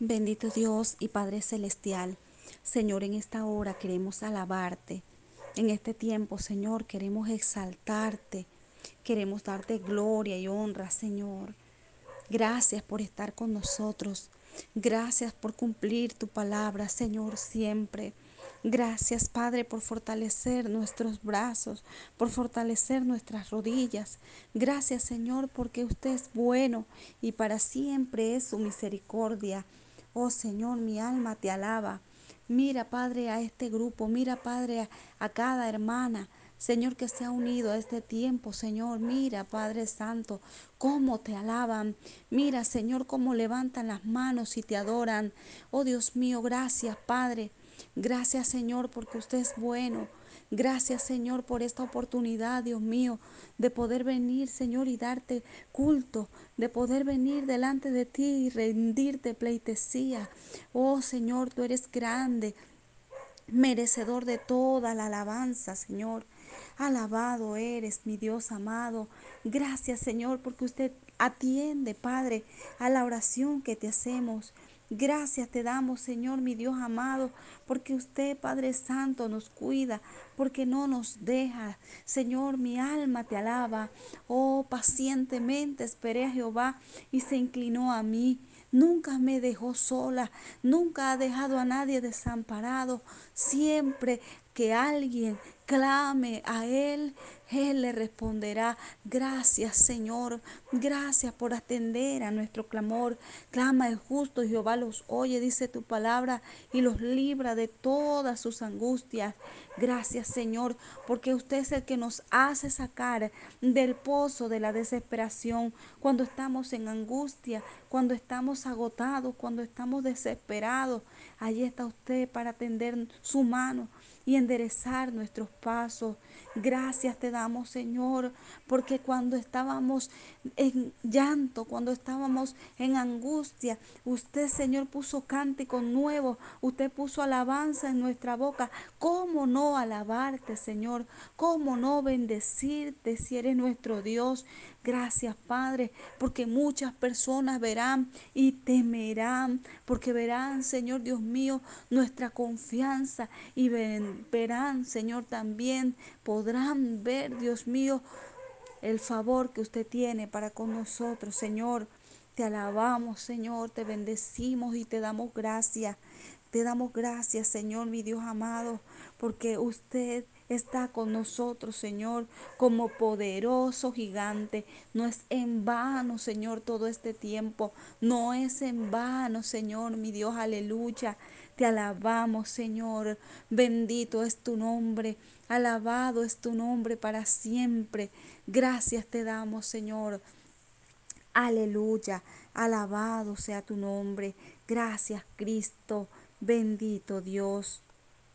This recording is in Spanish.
Bendito Dios y Padre Celestial, Señor, en esta hora queremos alabarte. En este tiempo, Señor, queremos exaltarte. Queremos darte gloria y honra, Señor. Gracias por estar con nosotros. Gracias por cumplir tu palabra, Señor, siempre. Gracias, Padre, por fortalecer nuestros brazos, por fortalecer nuestras rodillas. Gracias, Señor, porque usted es bueno y para siempre es su misericordia. Oh Señor, mi alma te alaba. Mira, Padre, a este grupo. Mira, Padre, a, cada hermana. Señor, que se ha unido a este tiempo, Señor. Mira, Padre Santo, cómo te alaban. Mira, Señor, cómo levantan las manos y te adoran. Oh Dios mío, gracias, Padre. Gracias, Señor, porque usted es bueno. Gracias, Señor, por esta oportunidad, Dios mío, de poder venir, Señor, y darte culto, de poder venir delante de ti y rendirte pleitesía. Oh, Señor, tú eres grande, merecedor de toda la alabanza, Señor. Alabado eres, mi Dios amado. Gracias, Señor, porque usted atiende, Padre, a la oración que te hacemos. Gracias te damos, Señor, mi Dios amado, porque usted, Padre Santo, nos cuida, porque no nos deja. Señor, mi alma te alaba. Oh, pacientemente esperé a Jehová y se inclinó a mí. Nunca me dejó sola, nunca ha dejado a nadie desamparado. Siempre que alguien clame a Él, Él le responderá. Gracias Señor, gracias por atender a nuestro clamor. Clama el justo, Jehová los oye, dice tu palabra, y los libra de todas sus angustias. Gracias Señor, porque usted es el que nos hace sacar del pozo de la desesperación cuando estamos en angustia, cuando estamos agotados, cuando estamos desesperados. Allí está usted para tender su mano y enderezar nuestros pasos. Gracias te damos, Señor, porque cuando estábamos en llanto, cuando estábamos en angustia, usted, Señor, puso cántico nuevo, usted puso alabanza en nuestra boca. ¿Cómo no alabarte, Señor? ¿Cómo no bendecirte si eres nuestro Dios? Gracias, Padre, porque muchas personas verán y temerán, porque verán, Señor Dios mío, nuestra confianza y verán, Señor, también podrán ver, Dios mío, el favor que usted tiene para con nosotros, Señor. Te alabamos, Señor, te bendecimos y te damos gracias. Te damos gracias, Señor, mi Dios amado, porque usted está con nosotros, Señor, como poderoso gigante. No es en vano, Señor, todo este tiempo. No es en vano, Señor, mi Dios, aleluya. Te alabamos, Señor. Bendito es tu nombre. Alabado es tu nombre para siempre. Gracias te damos, Señor. Aleluya. Alabado sea tu nombre. Gracias, Cristo. Bendito Dios.